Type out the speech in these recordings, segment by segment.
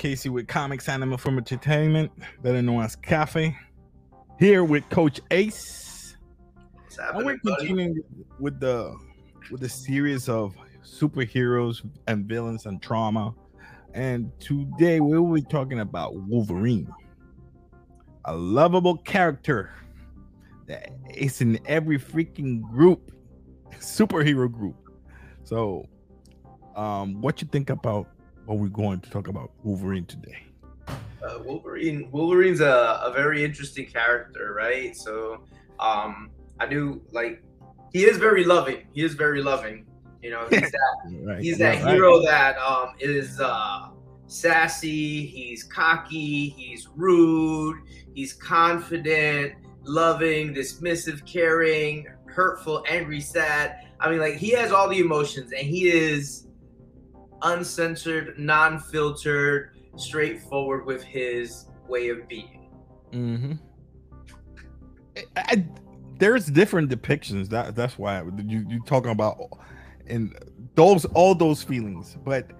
Casey with Comics Anime from Entertainment, better known as Cafe. Here with Coach Ace. And we're continuing with the with the series of superheroes and villains and trauma. And today we will be talking about Wolverine, a lovable character that is in every freaking group, superhero group. So, um, what you think about what we're going to talk about Wolverine today? Uh, Wolverine Wolverine's a, a very interesting character, right? So um I do like he is very loving. He is very loving. You know, he's that right. he's that hero that um is uh sassy, he's cocky, he's rude, he's confident, loving, dismissive, caring, hurtful, angry, sad. I mean, like he has all the emotions and he is uncensored, non-filtered, straightforward with his way of being. Mm-hmm. I, I, there's different depictions. That that's why you you talking about and those all those feelings, but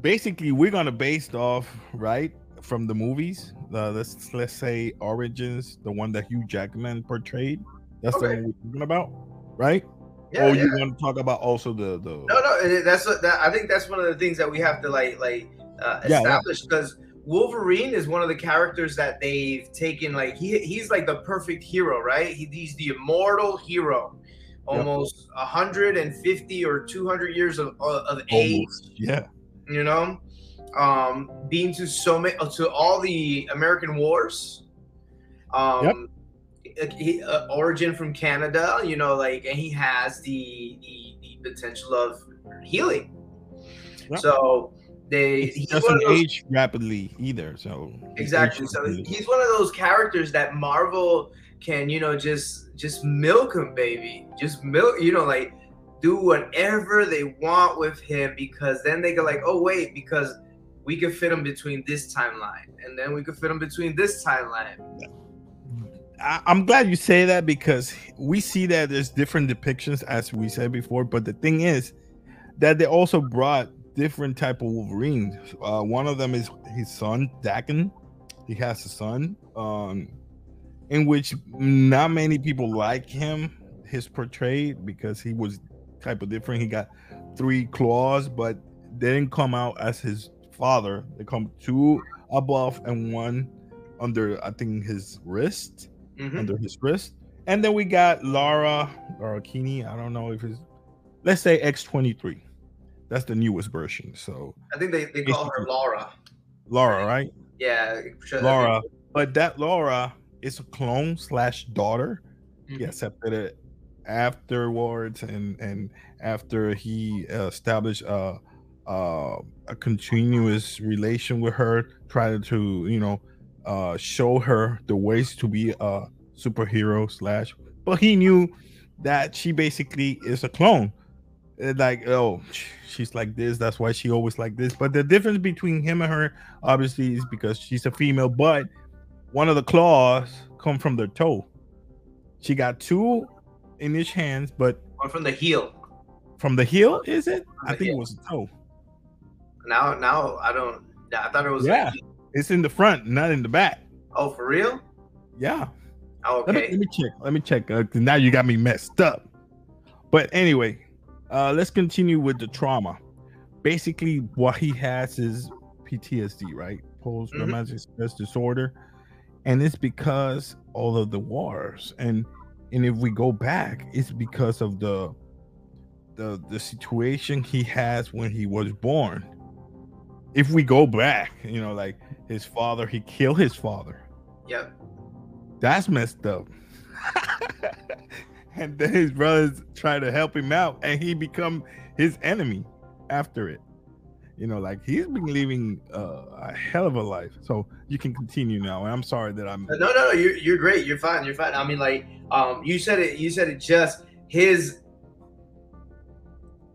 basically we're gonna base off right from the movies. Uh, let's let's say Origins, the one that Hugh Jackman portrayed. That's okay. the one we're talking about, right? Yeah, or yeah. you want to talk about also the the no no that's what that, I think that's one of the things that we have to like like uh, establish because yeah, Wolverine is one of the characters that they've taken like he he's like the perfect hero right? He, he's the immortal hero. Almost yep. 150 or 200 years of, uh, of age yeah. you know? Um being to so many to all the American wars um yep he, uh, origin from Canada, you know, like, and he has the the, the potential of healing. Yep. So they he doesn't those, age rapidly either. So exactly. So he's one of those characters that Marvel can, you know, just just milk him, baby. Just milk, you know, like do whatever they want with him because then they go like, oh wait, because we could fit him between this timeline, and then we could fit him between this timeline. Yeah. I, am glad you say that because we see that there's different depictions, as we said before. But the thing is that they also brought different type of Wolverines. Uh, one of them is his son, Daken. He has a son, um, in which not many people like him. His portrayed because he was type of different. He got three claws, but they didn't come out as his father. They come two above and one under, I think, his wrist mm-hmm. under his wrist. And then we got Laura or Kinney. I don't know if it's let's say X23. That's the newest version. So I think they, they call her Laura. Laura, right? Yeah, sure Laura. But that Laura is a clone slash daughter. Mm-hmm. He accepted it afterwards, and and after he established a uh, a continuous relation with her, tried to you know uh, show her the ways to be a superhero slash. But he knew that she basically is a clone. Like, oh, she's like this. That's why she always like this. But the difference between him and her, obviously, is because she's a female. But one of the claws come from the toe. She got two in each hands, but one from the heel. From the heel, is it? I think heel. it was a toe. Now, now I don't. I thought it was. Yeah. It's in the front, not in the back. Oh, for real? Yeah. Oh, okay. Let me, let me, check. Let me check. Uh, now you got me messed up. But anyway, uh, let's continue with the trauma. Basically, what he has is PTSD, right? Post traumatic mm-hmm. stress disorder, and it's because all of the wars. And and if we go back, it's because of the the the situation he has when he was born. If we go back, you know, like his father, he killed his father. Yep. That's messed up. and then his brothers try to help him out, and he become his enemy after it. You know, like he's been living uh, a hell of a life. So you can continue now. And I'm sorry that I'm. No, no, no. You're you're great. You're fine. You're fine. I mean, like, um, you said it. You said it. Just his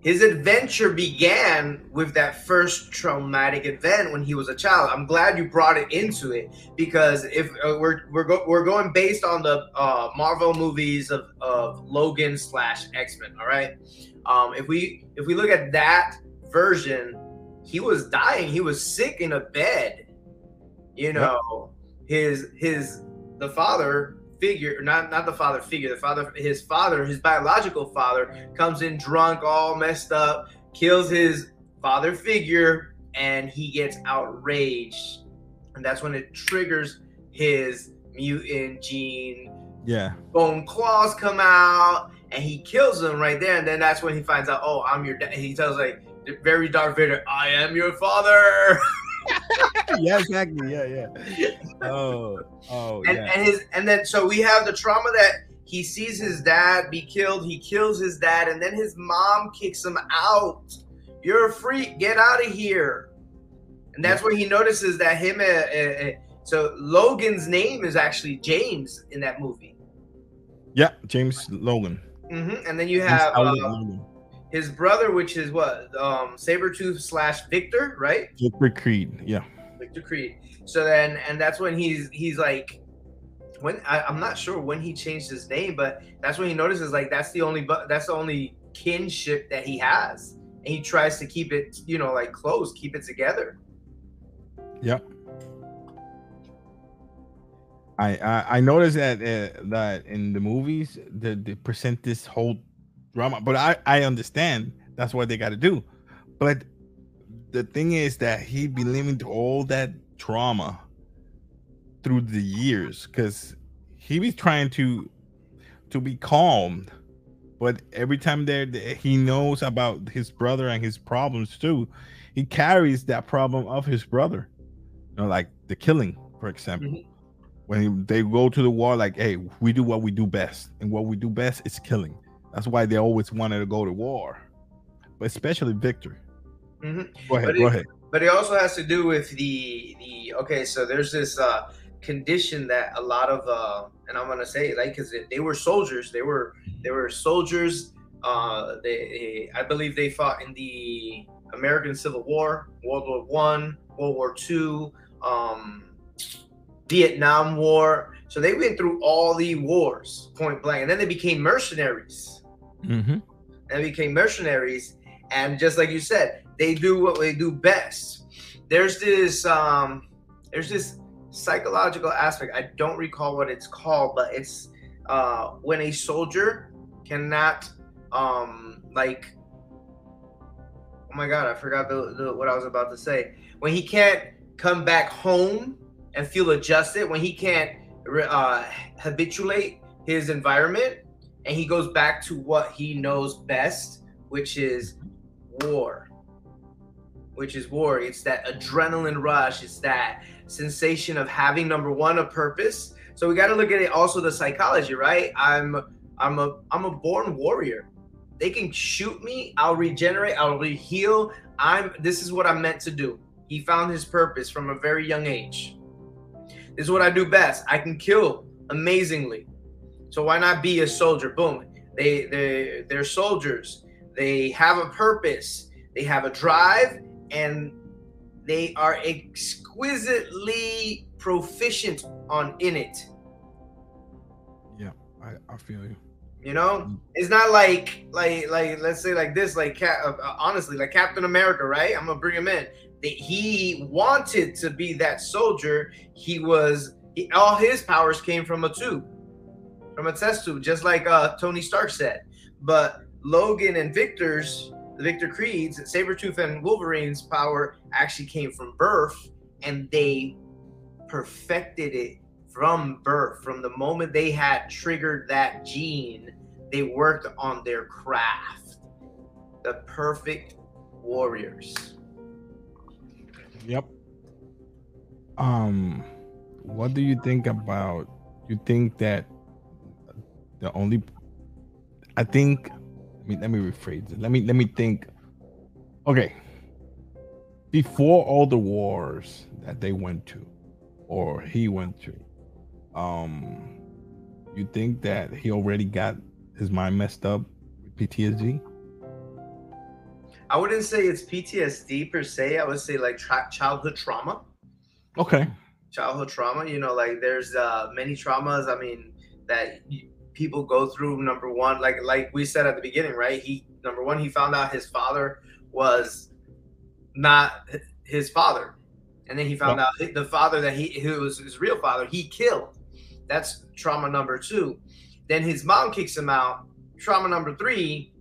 his adventure began with that first traumatic event when he was a child. I'm glad you brought it into it because if uh, we're we're go, we're going based on the uh, Marvel movies of, of Logan slash X Men, all right. Um, if we if we look at that version, he was dying. He was sick in a bed. You know, yep. his his the father figure, not not the father figure, the father, his father, his biological father, comes in drunk, all messed up, kills his father figure, and he gets outraged, and that's when it triggers his mutant gene. Yeah, bone claws come out, and he kills him right there, and then that's when he finds out, oh, I'm your dad. He tells like very Darth Vader, I am your father. yeah, exactly. Yeah, yeah. Oh, oh, and, yeah. And his and then so we have the trauma that he sees his dad be killed. He kills his dad, and then his mom kicks him out. You're a freak. Get out of here. And that's yeah. when he notices that him. Uh, uh, uh, so Logan's name is actually James in that movie. Yeah, James Logan. Mm-hmm. And then you have his brother, which is what um Sabretooth slash Victor, right? Victor Creed, yeah. Victor Creed. So then, and that's when he's he's like, when I, am not sure when he changed his name, but that's when he notices like that's the only but that's the only kinship that he has, and he tries to keep it, you know, like close, keep it together. Yep. I I, I noticed that uh, that in the movies the they present this whole drama. But I I understand that's what they got to do. But the thing is that he be living through all that trauma through the years because he be trying to to be calmed but every time there he knows about his brother and his problems too he carries that problem of his brother you know like the killing for example mm-hmm. when he, they go to the war like hey we do what we do best and what we do best is killing that's why they always wanted to go to war, but especially Victor. Mm-hmm. Go ahead. But go it, ahead. But it also has to do with the the okay. So there's this uh, condition that a lot of uh, and I'm gonna say like because they were soldiers. They were they were soldiers. Uh, they I believe they fought in the American Civil War, World War One, World War Two, um, Vietnam War. So they went through all the wars, point blank, and then they became mercenaries mm-hmm. and became mercenaries. And just like you said, they do what they do best. There's this um, there's this psychological aspect. I don't recall what it's called, but it's uh, when a soldier cannot um, like oh my god, I forgot the, the, what I was about to say. When he can't come back home and feel adjusted, when he can't uh, habituate his environment, and he goes back to what he knows best, which is war. Which is war. It's that adrenaline rush. It's that sensation of having number one a purpose. So we got to look at it also the psychology, right? I'm I'm a I'm a born warrior. They can shoot me, I'll regenerate, I'll heal. I'm this is what I'm meant to do. He found his purpose from a very young age. This is what I do best. I can kill amazingly. So why not be a soldier? Boom. They they they're soldiers. They have a purpose. They have a drive, and they are exquisitely proficient on in it. Yeah, I, I feel you. You know, mm. it's not like like like let's say like this, like uh, uh, honestly, like Captain America, right? I'm gonna bring him in. That He wanted to be that soldier. He was he, all his powers came from a tube from a test tube, just like uh, Tony Stark said. But Logan and Victor's, Victor Creed's, Sabretooth and Wolverine's power actually came from birth, and they perfected it from birth. From the moment they had triggered that gene, they worked on their craft. The perfect warriors. Yep. Um, what do you think about? You think that the only I think I mean let me rephrase it. Let me let me think. Okay. Before all the wars that they went to or he went to, um you think that he already got his mind messed up with PTSD? I wouldn't say it's PTSD per se. I would say like tra- childhood trauma. Okay. Childhood trauma. You know, like there's uh, many traumas. I mean, that people go through number one like like we said at the beginning right he number one he found out his father was not his father. And then he found out the father that he who was his real father, he killed. That's trauma number two. Then his mom kicks him out. Trauma number three.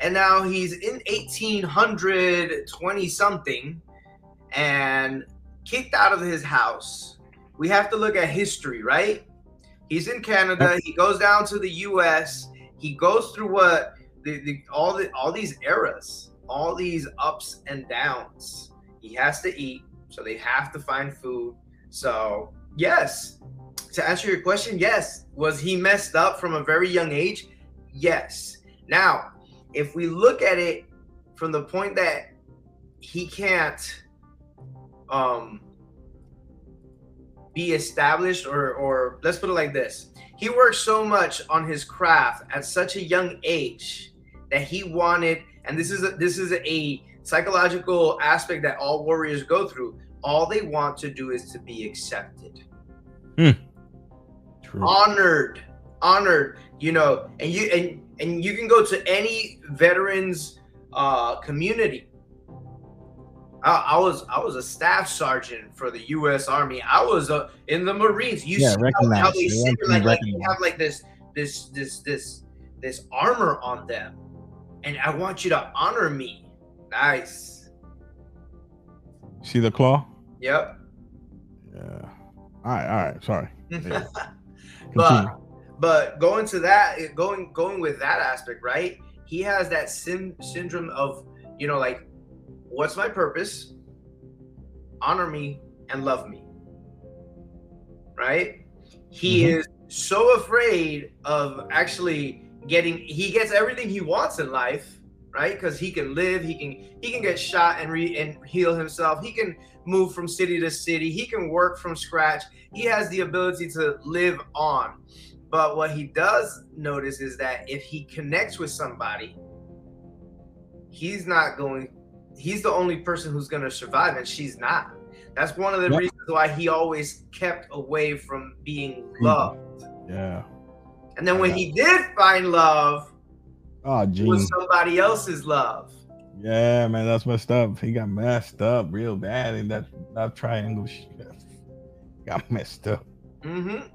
And now he's in 1820 something and kicked out of his house. We have to look at history, right? He's in Canada. He goes down to the U.S. He goes through what the, the, all the all these eras, all these ups and downs. He has to eat, so they have to find food. So yes, to answer your question, yes. Was he messed up from a very young age? Yes. Now, if we look at it from the point that he can't um be established or or let's put it like this. He worked so much on his craft at such a young age that he wanted and this is a, this is a psychological aspect that all warriors go through. All they want to do is to be accepted. Hmm. honored. Honored you know and you and and you can go to any veterans uh community I, I, was I was a staff sergeant for the U.S. Army. I was uh, in the Marines. You yeah, see how, how they sit, like, like you have like this this this this this armor on them, and I want you to honor me. Nice. See the claw? Yep. Yeah. All right. All right. Sorry. Yeah. but but going to that, going going with that aspect, right? He has that sim- syndrome of you know like What's my purpose? Honor me and love me. Right? He mm-hmm. is so afraid of actually getting he gets everything he wants in life, right? Because he can live, he can he can get shot and re and heal himself. He can move from city to city. He can work from scratch. He has the ability to live on. But what he does notice is that if he connects with somebody, he's not going he's the only person who's going to survive and she's not. That's one of the yep. reasons why he always kept away from being hmm. loved. Yeah. And then when he did find love oh geez. was somebody else's love. Yeah man that's messed up. He got messed up real bad in that that triangle got messed up. Mm-hmm.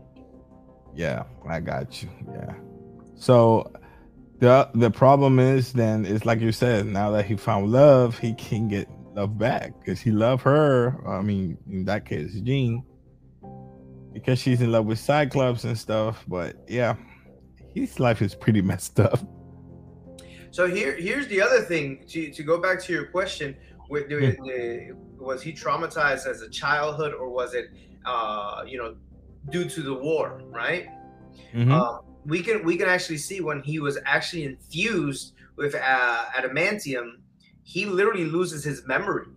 yeah i got you. Yeah. So the the problem is then it's like you said now that he found love he can get love back because he loved her i mean in that case jean. Because she's in love with cyclops and stuff but yeah his life is pretty messed up. So here here's the other thing to, to go back to your question with, was he traumatized as a childhood or was it uh you know due to the war right? Mm-hmm. um, we can we can actually see when he was actually infused with uh, adamantium, he literally loses his memory.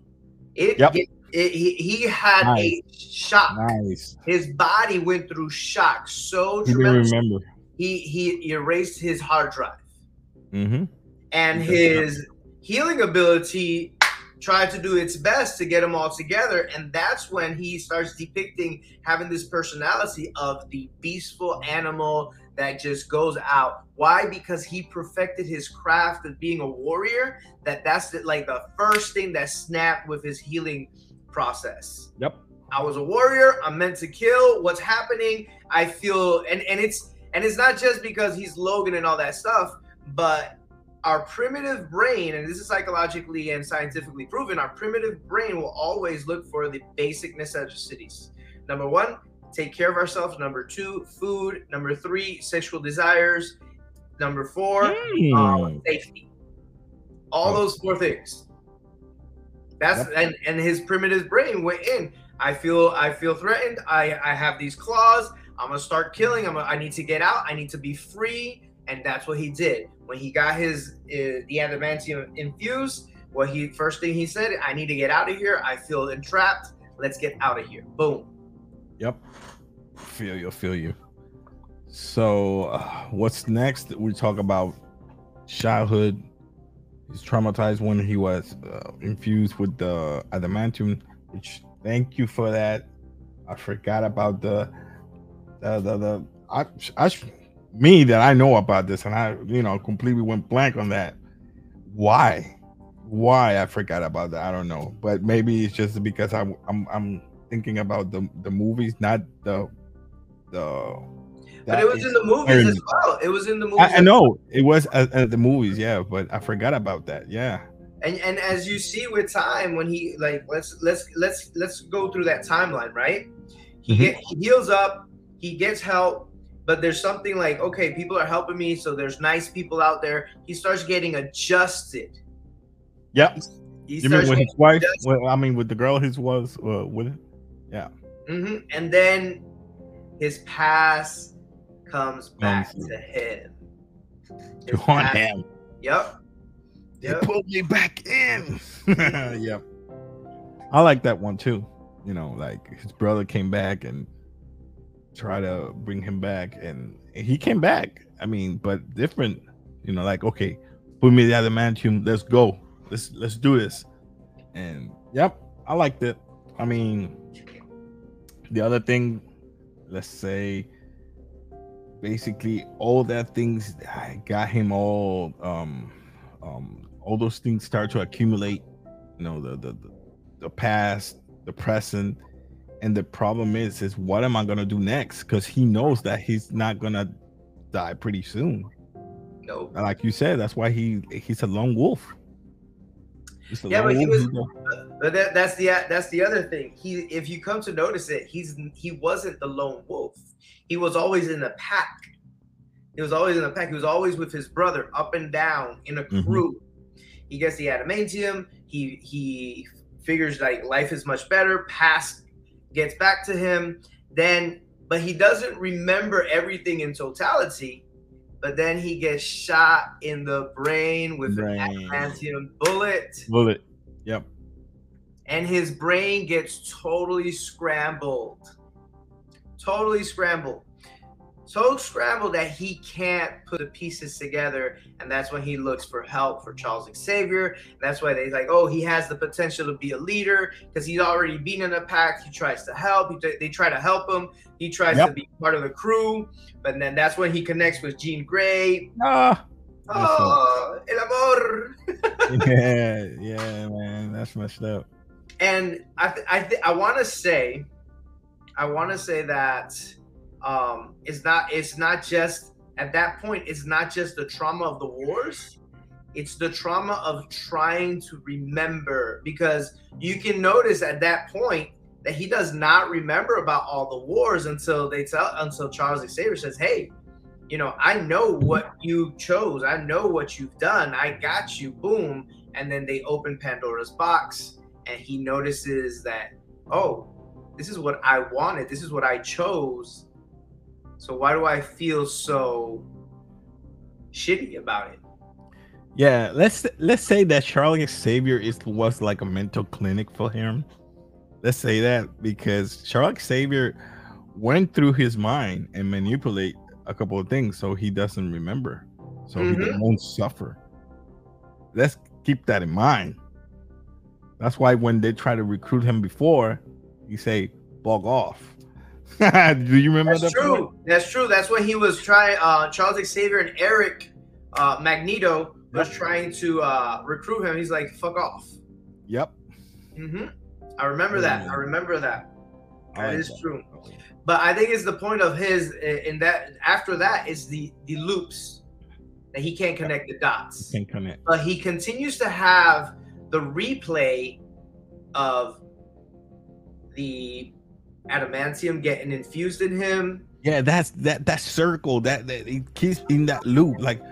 It, yep. it, it he, he had nice. a shock. Nice. His body went through shock so he tremendous. remember. He he erased his hard drive. Mm-hmm. And his healing ability tried to do its best to get them all together. And that's when he starts depicting having this personality of the beastful animal that just goes out. Why? Because he perfected his craft of being a warrior. That that's the, like the first thing that snapped with his healing process. Yep. I was a warrior. I'm meant to kill. What's happening? I feel and and it's and it's not just because he's Logan and all that stuff, but our primitive brain, and this is psychologically and scientifically proven, our primitive brain will always look for the basic necessities. Number one, take care of ourselves. Number two, food. Number three, sexual desires. Number four, mm. um, safety. All those four things. That's and and his primitive brain went in. I feel I feel threatened. I I have these claws. I'm gonna start killing. I'm. Gonna, I need to get out. I need to be free. And that's what he did when he got his uh, the adamantium infused. What he first thing he said, I need to get out of here. I feel entrapped. Let's get out of here. Boom. Yep. Feel you. Feel you. So, uh, what's next? We talk about childhood. He's traumatized when he was uh, infused with the adamantium. Which, thank you for that. I forgot about the the the, the I, I me that I know about this, and I you know completely went blank on that. Why? why I forgot about that. I don't know, but maybe it's just because I'm I'm I'm thinking about the the movies, not the the. But it was in the movies as well. It was in the movies. I, I know it was at, at the movies, yeah, but I forgot about that. Yeah. And and as you see with time, when he like let's let's let's let's go through that timeline, right? He mm-hmm. get he heals up, he gets help, but there's something like okay, people are helping me, so there's nice people out there. He starts getting adjusted. Yep. He, he you mean with his wife? Well, I mean, with the girl he was uh, with. Yeah. Mm-hmm. And then his past comes back to him. His to haunt him. Yep. Yep. pulled me back in. yep. I like that one too. You know, like his brother came back and tried to bring him back, and he came back. I mean, but different. You know, like okay, put me the other adamantium. Let's go. Let's let's do this. And yep, I liked it. I mean, the other thing, let's say, basically all that things I got him all um um all those things start to accumulate you know the the the past the present. And the problem is is what am i gonna do next? Because he knows that he's not gonna die pretty soon. No like you said that's why he he's a lone wolf. Yeah but he was but that, that's the that's the other thing he if you come to notice it he's he wasn't the lone wolf he was always in a pack he was always in a pack he was always with his brother up and down in a mm-hmm. crew mm-hmm he gets the adamantium. He he figures like life is much better. Past gets back to him. Then, but he doesn't remember everything in totality. But then he gets shot in the brain with brain. an adamantium bullet. Bullet. Yep. And his brain gets totally scrambled. Totally scrambled. So scrambled that he can't put the pieces together and that's when he looks for help for charles xavier. That's why they like oh he has the potential to be a leader because he's already been in a pack. He tries to help. They try to help him. He tries yep. to be part of the crew but then that's when he connects with jean grey. Ah, oh el amor. Yeah yeah man that's messed up and i th- i th- i want to say i want to say that um, it's not it's not just at that point it's not just the trauma of the wars it's the trauma of trying to remember because you can notice at that point that he does not remember about all the wars until they tell until Charles Xavier says, "Hey, you know, I know what you chose. I know what you've done. I got you." Boom, and then they open Pandora's box, and he notices that, "Oh, this is what I wanted. This is what I chose." So why do I feel so shitty about it? Yeah, let's let's say that Charles Xavier is was like a mental clinic for him. Let's say that because Charles Xavier went through his mind and manipulate a couple of things so he doesn't remember, so mm-hmm. he won't suffer. Let's keep that in mind. That's why when they try to recruit him before, he say bog off Do you remember That's that? True. Point? That's true. That's when he was trying. Uh, Charles Xavier and Eric uh, Magneto was yep. trying to uh, recruit him. He's like, "Fuck off." Yep. Mm-hmm. I remember that. I remember that. That is true. But I think it's the point of his in that after that is the the loops that he can't connect the dots. He Can't connect. But he continues to have the replay of the adamantium getting infused in him. Yeah, that's that that circle that that he keeps in that loop. Like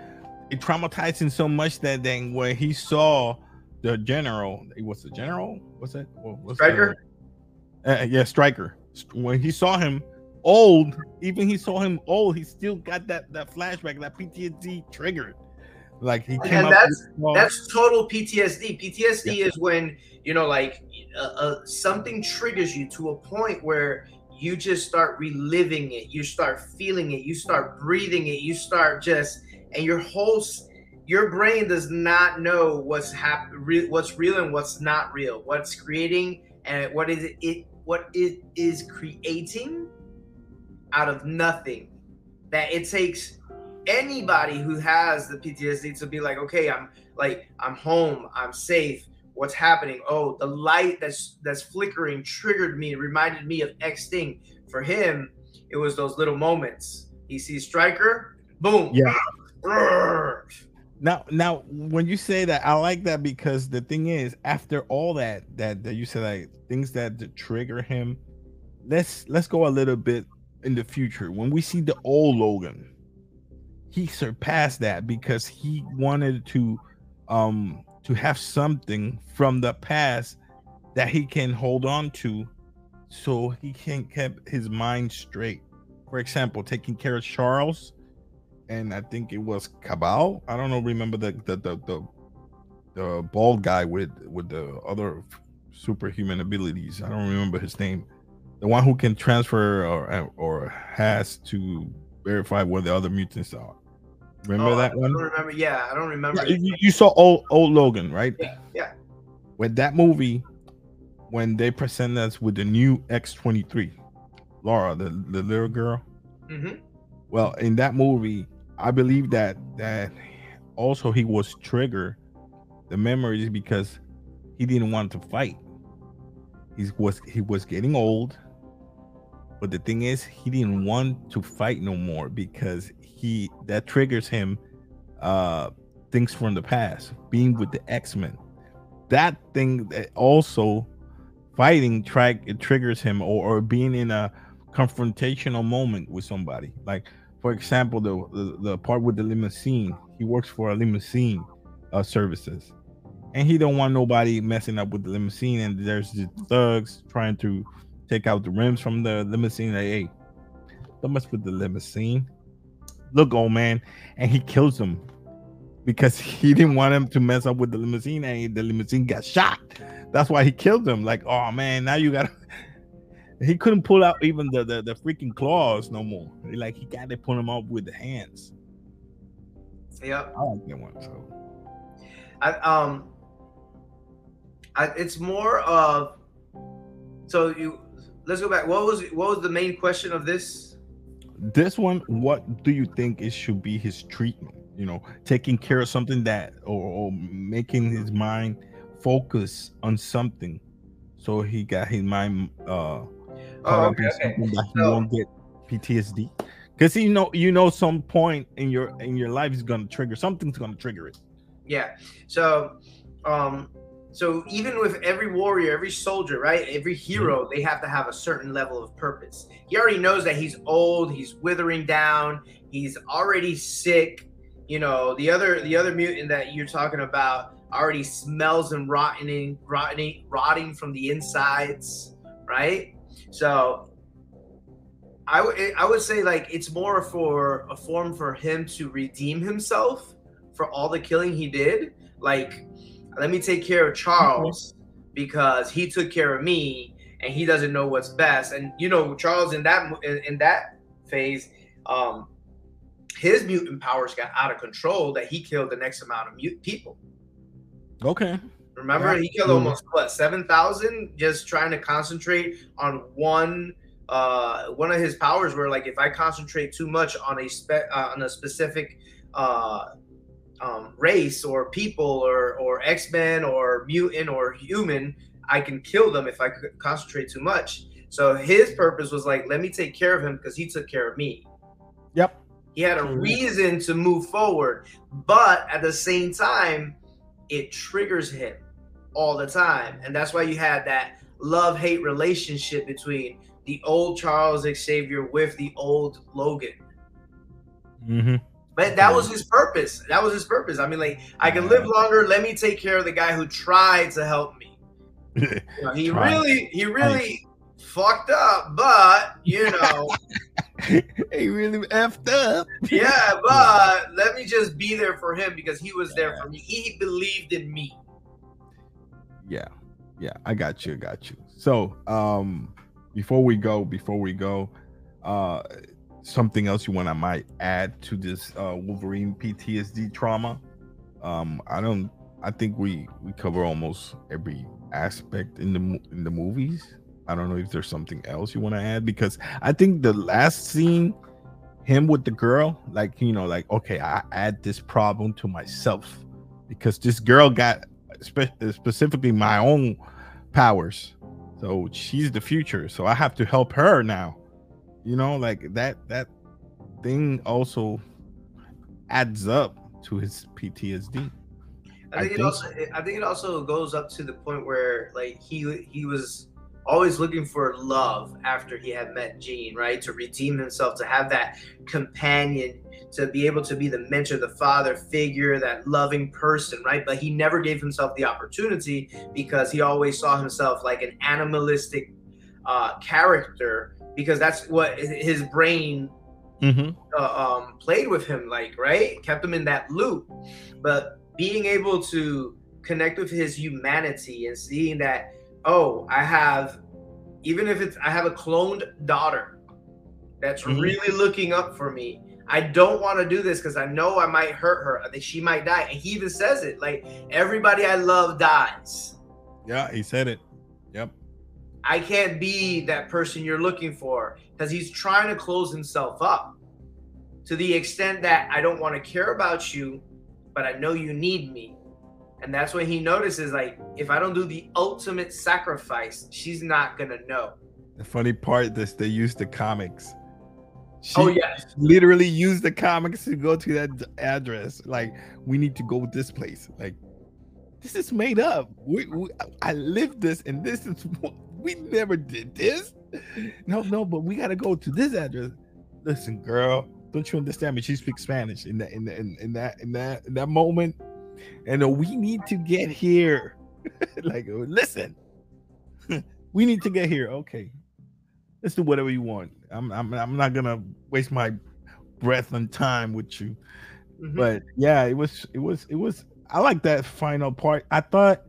it traumatized him so much that then when he saw the general, it was the general. What's that? What's Stryker. Uh, yeah, Stryker. When he saw him old, even he saw him old, he still got that that flashback, that PTSD triggered. Like he came and that's that's total PTSD. PTSD yeah. is when you know, like uh, uh, something triggers you to a point where you just start reliving it, you start feeling it, you start breathing it, you start just, and your whole your brain does not know what's hap- re- what's real and what's not real, what's creating and what is it, it what it is creating out of nothing. That it takes anybody who has the PTSD to be like, okay, I'm like I'm home, I'm safe. What's happening? Oh, the light that's that's flickering triggered me, reminded me of X thing. For him, it was those little moments. He sees Stryker, boom. Yeah. Now, now, when you say that, I like that because the thing is, after all that, that that you said, like things that trigger him, let's let's go a little bit in the future. When we see the old Logan, he surpassed that because he wanted to, um, to have something from the past that he can hold on to, so he can keep his mind straight. For example, taking care of Charles and I think it was Cabal. I don't know. Remember the the the the, the bald guy with with the other superhuman abilities. I don't remember his name. The one who can transfer or or has to verify where the other mutants are. Remember oh, that I one? I don't remember. Yeah, I don't remember. Yeah, you, you, saw old old Logan, right? Yeah, yeah. With that movie, when they present us with the new X twenty three, Laura, the the little girl. Mm-hmm. Well, in that movie, I believe that that also he was triggered the memories because he didn't want to fight. He was he was getting old, but the thing is he didn't want to fight no more because he that triggers him uh things from the past, being with the X-Men. That thing that also fighting track it triggers him or, or being in a confrontational moment with somebody. Like for example, the, the, the part with the limousine, he works for a limousine uh, services, and he don't want nobody messing up with the limousine. And there's the thugs trying to take out the rims from the limousine. Like, hey, don't mess with the limousine. Look, old man, and he kills him because he didn't want him to mess up with the limousine, and the limousine got shot. That's why he killed him. Like, oh man, now you gotta he couldn't pull out even the, the, the freaking claws no more. Like he got to pull them up with the hands. Yeah, I like that one. So, I um, I, it's more of so you. Let's go back. What was what was the main question of this? This one, what do you think it should be his treatment? You know, taking care of something that, or, or making his mind focus on something, so he got his mind uh oh, okay, okay. that he so, won't get PTSD? Because you know, you know, some point in your in your life is gonna trigger something's gonna trigger it. Yeah. So, um, so even with every warrior, every soldier, right, every hero, mm-hmm. they have to have a certain level of purpose. He already knows that he's old, he's withering down, he's already sick. You know, the other the other mutant that you're talking about already smells and rotting, rotting, rotting from the insides, right? So I I would say like it's more for a form for him to redeem himself for all the killing he did. Like, let me take care of Charles because he took care of me and he doesn't know what's best. And you know, Charles in that in, in that phase, um, his mutant powers got out of control that he killed the next amount of mute people. Okay. Remember, yeah. he killed almost what seven thousand just trying to concentrate on one. Uh, one of his powers were like if I concentrate too much on a spe- uh, on a specific uh, um, race or people or or X Men or mutant or human, I can kill them if I concentrate too much. So his purpose was like, let me take care of him because he took care of me. Yep. He had a reason to move forward, but at the same time, it triggers him all the time. And that's why you had that love hate relationship between the old Charles Xavier with the old Logan. Mm-hmm. But that was his purpose. That was his purpose. I mean, like, I can live longer. Let me take care of the guy who tried to help me. you know, he really, he really fucked up, but you know, he really effed up. yeah, but let me just be there for him because he was there for me. He believed in me yeah yeah i got you I got you so um before we go before we go uh something else you want to might add to this uh wolverine ptsd trauma. Um i don't i think we we cover almost every aspect in the in the movies. I don't know if there's something else you want to add because i think the last scene him with the girl, like you know, like okay, I add this problem to myself because this girl got spe- specifically my own powers, so she's the future, so I have to help her now. You know, like that that thing also adds up to his PTSD. I think, I it also I think it also goes up to the point where like he he was always looking for love after he had met Jean, right? To redeem himself, to have that companion, to be able to be the mentor, the father figure, that loving person, right? But he never gave himself the opportunity because he always saw himself like an animalistic uh, character because that's what his brain mm-hmm. uh, um, played with him, like, right? Kept him in that loop. But being able to connect with his humanity and seeing that oh i have even if it's i have a cloned daughter that's mm-hmm. really looking up for me i don't want to do this because i know i might hurt her that she might die and he even says it like everybody i love dies yeah he said it yep i can't be that person you're looking for because he's trying to close himself up to the extent that i don't want to care about you but I know you need me. And that's when he notices, like, if I don't do the ultimate sacrifice, she's not gonna know. The funny part is they use the comics. She oh yes, literally use the comics to go to that address. Like, we need to go with this place. Like, this is made up. We, we I lived this, and this is we never did this. No, no, but we gotta go to this address. Listen, girl, don't you understand me? She speaks Spanish in that in, the, in, in that in that in that moment. And uh, we need to get here. like, listen, we need to get here. Okay, let's do whatever you want. I'm I'm I'm not gonna waste my breath and time with you. Mm-hmm. But yeah, it was it was it was. I like that final part. I thought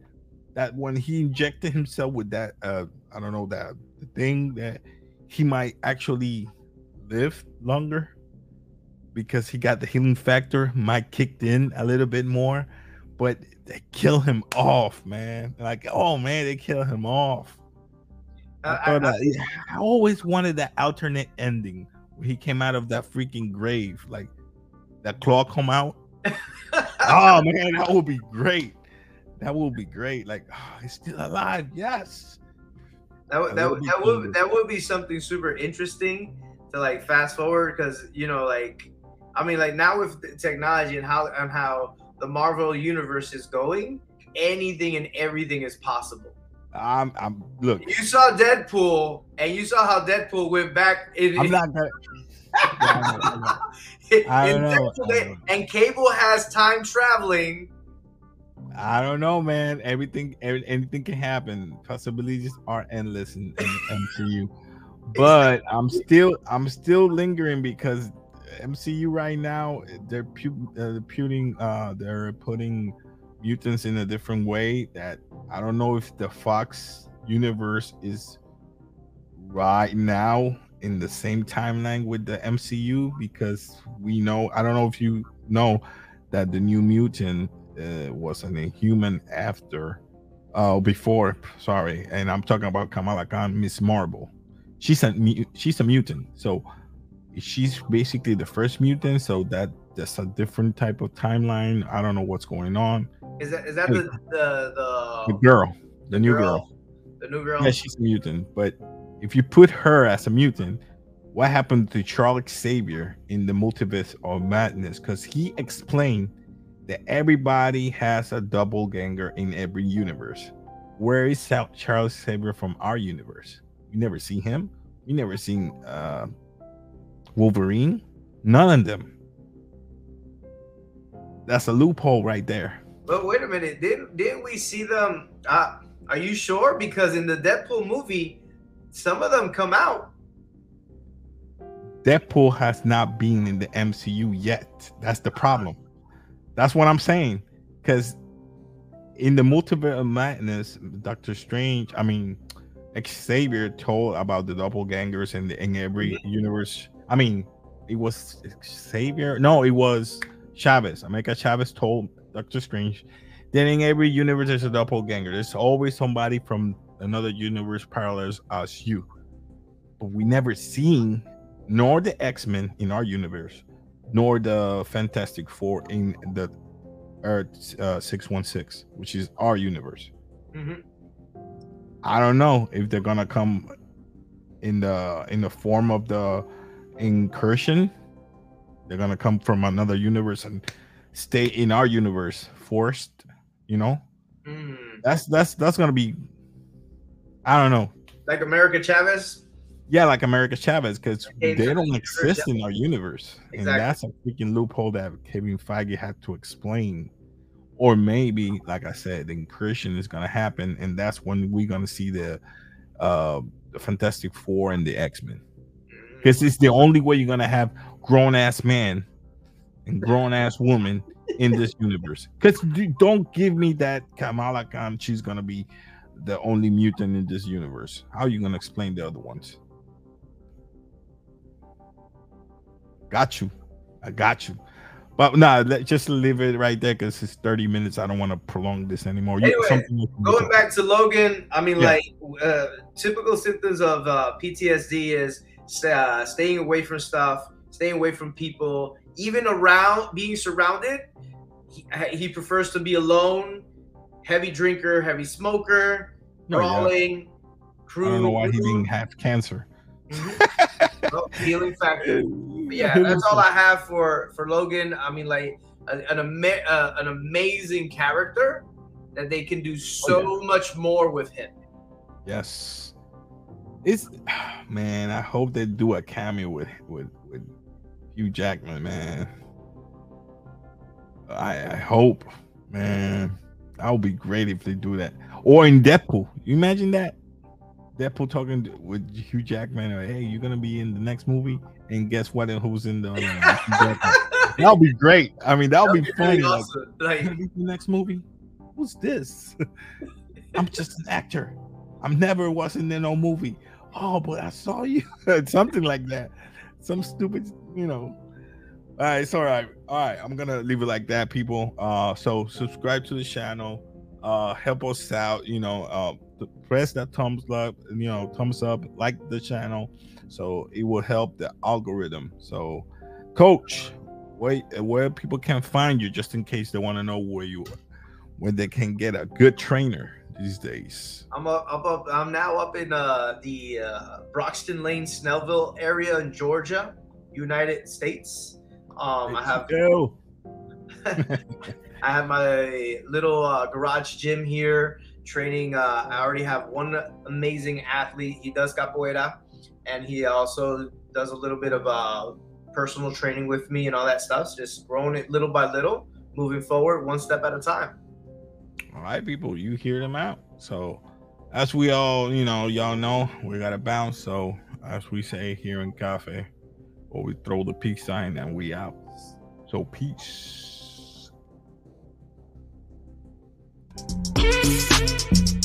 that when he injected himself with that, uh, I don't know that the thing that he might actually live longer because he got the healing factor. might kicked in a little bit more, but they kill him off, man. Like, oh man, they kill him off. I, I, I, I always wanted that alternate ending where he came out of that freaking grave, like that claw come out. oh man, that would be great. That would be great. Like, oh, he's still alive. Yes. That would that, would, that would that would be something super interesting to like fast forward because you know like I mean, like now with technology and how and how the Marvel universe is going, anything and everything is possible. I'm, I'm look. You saw Deadpool, and you saw how Deadpool went back. In, I'm not gonna. I don't know. And Cable has time traveling. I don't know, man. Everything, every, anything can happen. Possibilities are endless in, in MCU. But I'm still, I'm still lingering because MCU right now they're pu- uh, putting uh, they're putting mutants in a different way that I don't know if the Fox universe is right now in the same timeline with the MCU because we know I don't know if you know that the new mutant uh, was an inhuman human after uh before sorry and I'm talking about Kamala Khan Miss Marvel she's a she's a mutant so she's basically the first mutant, so that that's a different type of timeline. I don't know what's going on. Is that is that the the the, the girl, the new girl. girl. the new girl? Yeah, she's a mutant. But if you put her as a mutant, what happened to Charles Xavier in the multiverse of madness? Because he explained that everybody has a double ganger in every universe. Where is Charles Xavier from our universe? You never see him. We never seen uh, Wolverine, none of them. That's a loophole right there. But wait a minute, didn't didn't we see them? Uh, are you sure? Because in the Deadpool movie, some of them come out. Deadpool has not been in the MCU yet. That's the problem. That's what I'm saying. Because in the multiverse of madness, Doctor Strange, I mean, Xavier told about the doppelgangers in, the, in every mm-hmm. universe I mean, it was Xavier. No, it was Chavez. America Chavez told Doctor Strange that in every universe there's a doppelganger. There's always somebody from another universe parallels as you. But we never seen nor the X-Men in our universe, nor the Fantastic Four in the Earth uh, 616, which is our universe. Mm-hmm. I don't know if they're gonna come in the in the form of the incursion. They're gonna come from another universe and stay in our universe, forced. You know, mm. that's that's that's gonna be. I don't know. Like America Chavez. Yeah, like America Chavez, because they don't exist in our universe, exactly. and that's a freaking loophole that Kevin Feige had to explain. Or maybe like i said the incursion is going to happen and that's when we're going to see the uh the fantastic four and the x-men. Because it's the only way you're going to have grown-ass man and grown-ass woman in this universe. Because don't give me that kamala khan she's going to be the only mutant in this universe. How are you going to explain the other ones got you i got you but nah, just leave it right there because it's 30 minutes. I don't want to prolong this anymore. Anyway, going back to Logan, I mean, yeah. like uh, typical symptoms of uh, PTSD is uh, staying away from stuff, staying away from people, even around being surrounded. He, he prefers to be alone. Heavy drinker, heavy smoker, brawling. Yeah. Crew, I don't know why he didn't have cancer. Mm-hmm. oh, healing factor. yeah, that's all I have for for Logan. I mean, like an an, ama- uh, an amazing character that they can do so oh, yeah. much more with him. Yes, it's man. I hope they do a cameo with with with Hugh Jackman, man. I I hope, man. That would be great if they do that. Or in Deadpool. You imagine that? Deadpool talking with Hugh Jackman, or, hey, you're gonna be in the next movie, and guess what? And who's in the? Uh, that'll be great. I mean, that'll, that'll be, be funny. Awesome. Like, like the next movie, who's this? I'm just an actor. I'm never wasn't in no movie. Oh, but I saw you. Something like that. Some stupid, you know. All right, it's all right. All right, I'm gonna leave it like that, people. Uh, so subscribe to the channel. Uh, help us out. You know, uh, press that thumbs up, you know, thumbs up, like the channel, so it will help the algorithm. So, coach, wait, where people can find you, just in case they want to know where you, are where they can get a good trainer these days. I'm up, up, up I'm now up in uh, the uh, Broxton Lane, Snellville area in Georgia, United States. Um, I have. I have my little uh, garage gym here training. Uh, I already have one amazing athlete. He does capoeira, and he also does a little bit of uh, personal training with me and all that stuff. So just growing it little by little, moving forward, one step at a time. All right, people, you hear them out. So, as we all, you know, y'all know, we got to bounce. So, as we say here in Cafe, or we throw the peace sign and we out. So, peace. Thank you.